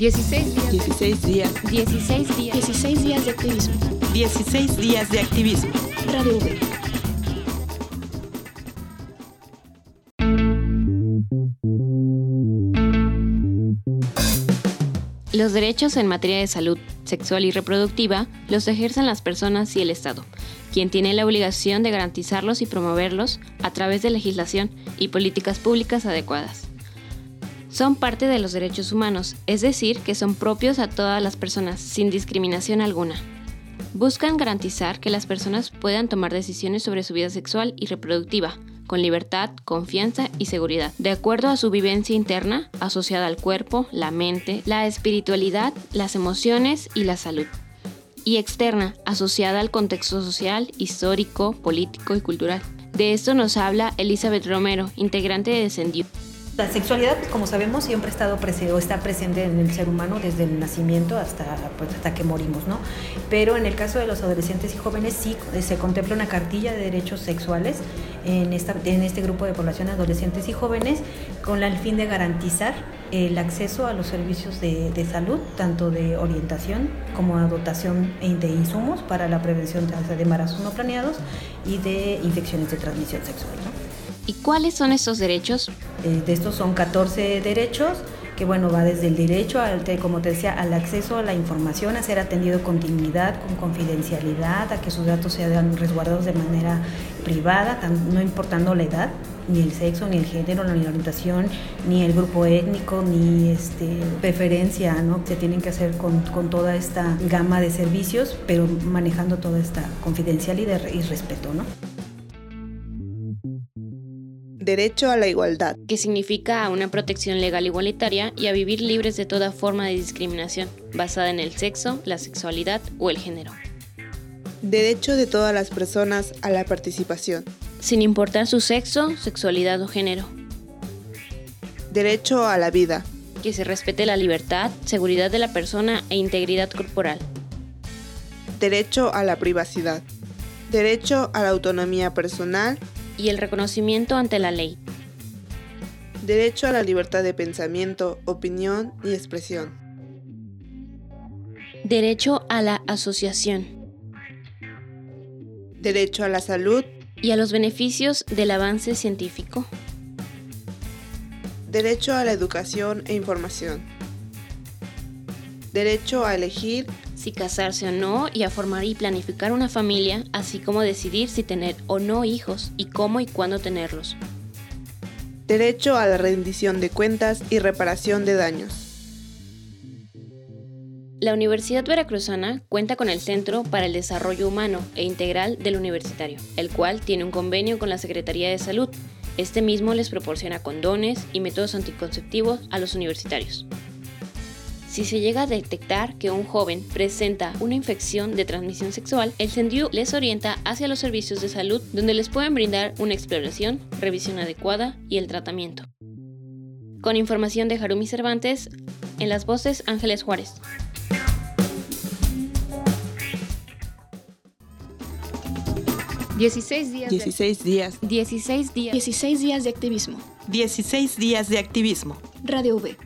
16 días. 16 días. 16 días. 16 días de activismo. 16 días de activismo. Radio V. Los derechos en materia de salud sexual y reproductiva los ejercen las personas y el Estado, quien tiene la obligación de garantizarlos y promoverlos a través de legislación y políticas públicas adecuadas. Son parte de los derechos humanos, es decir, que son propios a todas las personas, sin discriminación alguna. Buscan garantizar que las personas puedan tomar decisiones sobre su vida sexual y reproductiva, con libertad, confianza y seguridad, de acuerdo a su vivencia interna asociada al cuerpo, la mente, la espiritualidad, las emociones y la salud, y externa asociada al contexto social, histórico, político y cultural. De esto nos habla Elizabeth Romero, integrante de Descendió. La sexualidad, pues, como sabemos, siempre ha estado presente o está presente en el ser humano desde el nacimiento hasta, pues, hasta que morimos, ¿no? Pero en el caso de los adolescentes y jóvenes sí se contempla una cartilla de derechos sexuales en, esta, en este grupo de población adolescentes y jóvenes con el fin de garantizar el acceso a los servicios de, de salud, tanto de orientación como a dotación de insumos para la prevención de, de embarazos no planeados y de infecciones de transmisión sexual. ¿Y cuáles son estos derechos? Eh, de estos son 14 derechos que bueno, va desde el derecho, al, como te decía, al acceso a la información, a ser atendido con dignidad, con confidencialidad, a que sus datos sean resguardados de manera privada, no importando la edad, ni el sexo, ni el género, ni la orientación, ni el grupo étnico, ni este, preferencia, ¿no? Se tienen que hacer con, con toda esta gama de servicios, pero manejando toda esta confidencialidad y respeto, ¿no? Derecho a la igualdad. que significa a una protección legal igualitaria y a vivir libres de toda forma de discriminación, basada en el sexo, la sexualidad o el género, Derecho de todas las personas a la participación. sin importar su sexo, sexualidad o género, Derecho a la vida. que se respete la libertad, seguridad de la persona e integridad corporal, Derecho a la privacidad. Derecho a la autonomía personal. Y el reconocimiento ante la ley, Derecho a la libertad de pensamiento, opinión y expresión. derecho a la asociación Derecho a la salud. y a los beneficios del avance científico, Derecho a la educación e información. Derecho a elegir. Si casarse o no y a formar y planificar una familia, así como decidir si tener o no hijos y cómo y cuándo tenerlos. Derecho a la rendición de cuentas y reparación de daños. La Universidad Veracruzana cuenta con el Centro para el Desarrollo Humano e Integral del Universitario, el cual tiene un convenio con la Secretaría de Salud. Este mismo les proporciona condones y métodos anticonceptivos a los universitarios. Si se llega a detectar que un joven presenta una infección de transmisión sexual, el CENDIU les orienta hacia los servicios de salud donde les pueden brindar una exploración, revisión adecuada y el tratamiento. Con información de Harumi Cervantes, en las voces Ángeles Juárez. Dieciséis días. de- 16 días. 16 días. 16 días de activismo. 16 días de activismo. Radio V.